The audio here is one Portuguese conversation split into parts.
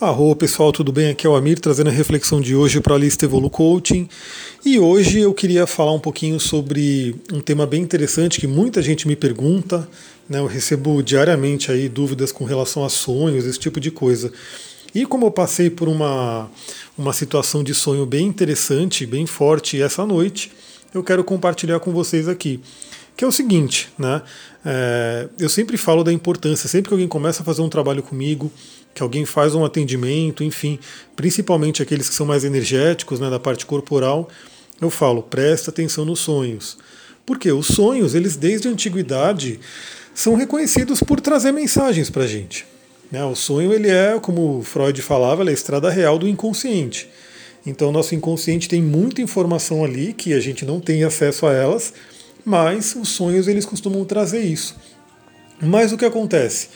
Arro pessoal, tudo bem? Aqui é o Amir trazendo a reflexão de hoje para a lista Evolu Coaching. E hoje eu queria falar um pouquinho sobre um tema bem interessante que muita gente me pergunta. Né? Eu recebo diariamente aí dúvidas com relação a sonhos, esse tipo de coisa. E como eu passei por uma, uma situação de sonho bem interessante, bem forte essa noite, eu quero compartilhar com vocês aqui. Que é o seguinte, né? É, eu sempre falo da importância, sempre que alguém começa a fazer um trabalho comigo, que alguém faz um atendimento, enfim, principalmente aqueles que são mais energéticos, né, da parte corporal, eu falo, presta atenção nos sonhos. Porque os sonhos, eles desde a antiguidade, são reconhecidos por trazer mensagens para a gente. Né? O sonho, ele é, como Freud falava, é a estrada real do inconsciente. Então, nosso inconsciente tem muita informação ali que a gente não tem acesso a elas, mas os sonhos, eles costumam trazer isso. Mas o que acontece?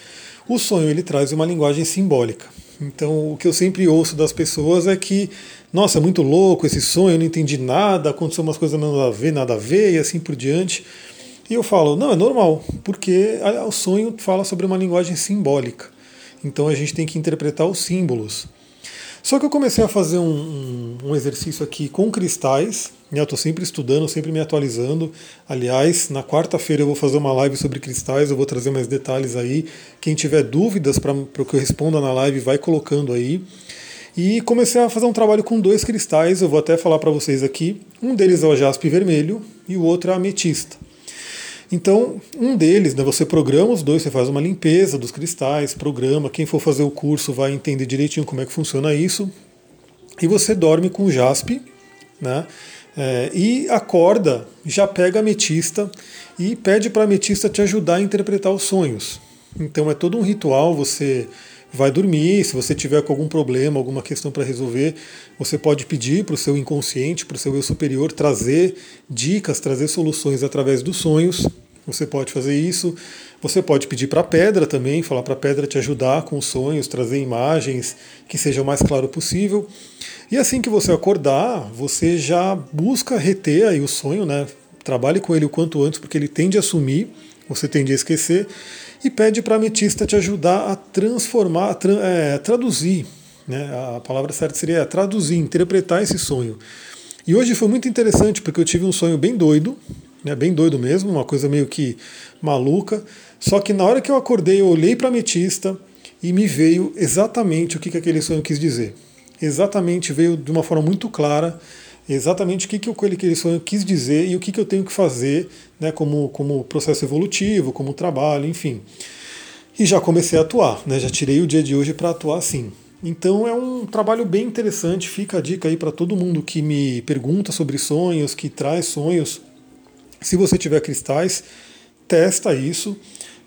O sonho ele traz uma linguagem simbólica. Então, o que eu sempre ouço das pessoas é que, nossa, é muito louco esse sonho, eu não entendi nada, aconteceu umas coisas nada a ver, nada a ver, e assim por diante. E eu falo, não, é normal, porque o sonho fala sobre uma linguagem simbólica. Então a gente tem que interpretar os símbolos. Só que eu comecei a fazer um, um, um exercício aqui com cristais, né? eu estou sempre estudando, sempre me atualizando. Aliás, na quarta-feira eu vou fazer uma live sobre cristais, eu vou trazer mais detalhes aí. Quem tiver dúvidas para o que eu responda na live, vai colocando aí. E comecei a fazer um trabalho com dois cristais, eu vou até falar para vocês aqui. Um deles é o jaspe vermelho e o outro é a ametista. Então, um deles, né, você programa os dois, você faz uma limpeza dos cristais, programa. Quem for fazer o curso vai entender direitinho como é que funciona isso. E você dorme com jaspe, né? É, e acorda, já pega a ametista e pede para a ametista te ajudar a interpretar os sonhos. Então é todo um ritual, você vai dormir, se você tiver com algum problema, alguma questão para resolver, você pode pedir para o seu inconsciente, para o seu eu superior, trazer dicas, trazer soluções através dos sonhos. Você pode fazer isso. Você pode pedir para a pedra também, falar para a pedra te ajudar com os sonhos, trazer imagens que sejam o mais claro possível. E assim que você acordar, você já busca reter aí o sonho, né? Trabalhe com ele o quanto antes, porque ele tende a sumir, você tende a esquecer, e pede para a ametista te ajudar a transformar, a tra é, traduzir. Né? A palavra certa seria traduzir, interpretar esse sonho. E hoje foi muito interessante, porque eu tive um sonho bem doido, né, bem doido mesmo, uma coisa meio que maluca. Só que na hora que eu acordei, eu olhei para a ametista e me veio exatamente o que, que aquele sonho quis dizer exatamente veio de uma forma muito clara exatamente o que, que aquele sonho quis dizer e o que, que eu tenho que fazer né, como, como processo evolutivo, como trabalho, enfim. E já comecei a atuar, né, já tirei o dia de hoje para atuar sim. Então é um trabalho bem interessante, fica a dica aí para todo mundo que me pergunta sobre sonhos, que traz sonhos. Se você tiver cristais, testa isso.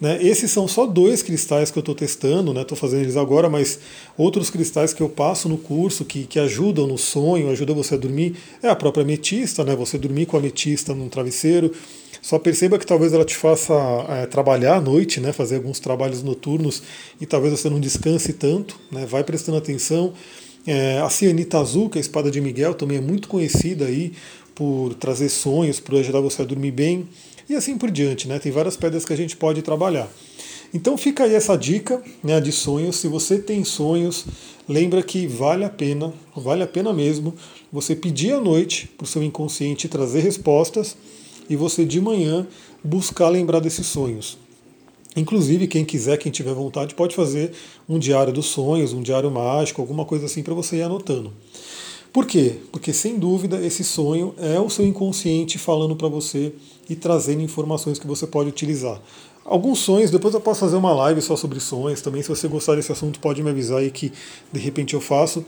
Né? Esses são só dois cristais que eu estou testando, estou né? fazendo eles agora, mas outros cristais que eu passo no curso que, que ajudam no sonho, ajudam você a dormir, é a própria ametista, né? você dormir com a ametista num travesseiro. Só perceba que talvez ela te faça é, trabalhar à noite, né? fazer alguns trabalhos noturnos e talvez você não descanse tanto, né? vai prestando atenção. É, a cianita azul, que é a espada de Miguel, também é muito conhecida aí por trazer sonhos, por ajudar você a dormir bem e assim por diante, né? Tem várias pedras que a gente pode trabalhar. Então fica aí essa dica né, de sonhos. Se você tem sonhos, lembra que vale a pena, vale a pena mesmo, você pedir à noite para o seu inconsciente trazer respostas e você de manhã buscar lembrar desses sonhos. Inclusive, quem quiser, quem tiver vontade, pode fazer um diário dos sonhos, um diário mágico, alguma coisa assim para você ir anotando. Por quê? Porque sem dúvida esse sonho é o seu inconsciente falando para você e trazendo informações que você pode utilizar. Alguns sonhos, depois eu posso fazer uma live só sobre sonhos também. Se você gostar desse assunto, pode me avisar aí que de repente eu faço.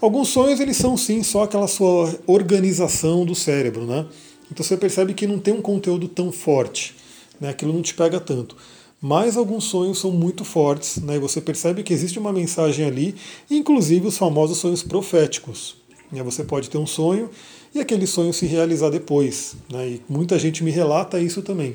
Alguns sonhos, eles são sim só aquela sua organização do cérebro, né? Então você percebe que não tem um conteúdo tão forte, né? aquilo não te pega tanto. Mas alguns sonhos são muito fortes, né? e você percebe que existe uma mensagem ali, inclusive os famosos sonhos proféticos. Né? Você pode ter um sonho e aquele sonho se realizar depois. Né? E muita gente me relata isso também.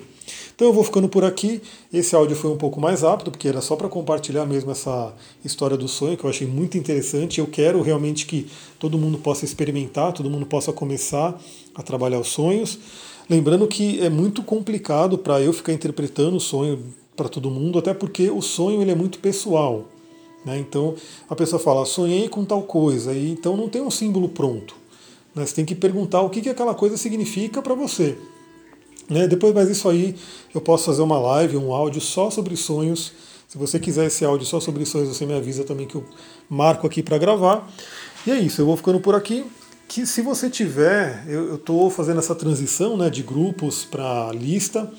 Então eu vou ficando por aqui. Esse áudio foi um pouco mais rápido, porque era só para compartilhar mesmo essa história do sonho, que eu achei muito interessante. Eu quero realmente que todo mundo possa experimentar, todo mundo possa começar a trabalhar os sonhos. Lembrando que é muito complicado para eu ficar interpretando o sonho para todo mundo, até porque o sonho ele é muito pessoal. Né? Então a pessoa fala, sonhei com tal coisa, e então não tem um símbolo pronto. Né? Você tem que perguntar o que, que aquela coisa significa para você. Né? Depois, mais isso aí, eu posso fazer uma live, um áudio só sobre sonhos. Se você quiser esse áudio só sobre sonhos, você me avisa também que eu marco aqui para gravar. E é isso, eu vou ficando por aqui que se você tiver, eu estou fazendo essa transição né, de grupos para lista,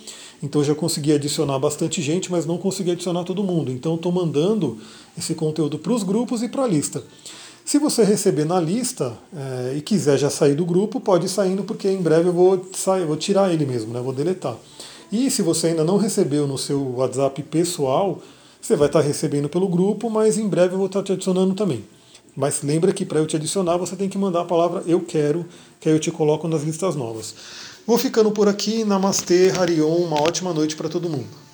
então já consegui adicionar bastante gente, mas não consegui adicionar todo mundo. Então estou mandando esse conteúdo para os grupos e para a lista. Se você receber na lista é, e quiser já sair do grupo, pode ir saindo, porque em breve eu vou, sair, vou tirar ele mesmo, né, vou deletar. E se você ainda não recebeu no seu WhatsApp pessoal, você vai estar recebendo pelo grupo, mas em breve eu vou estar te adicionando também. Mas lembra que para eu te adicionar você tem que mandar a palavra eu quero, que aí eu te coloco nas listas novas. Vou ficando por aqui. Namastê, Harion. Uma ótima noite para todo mundo.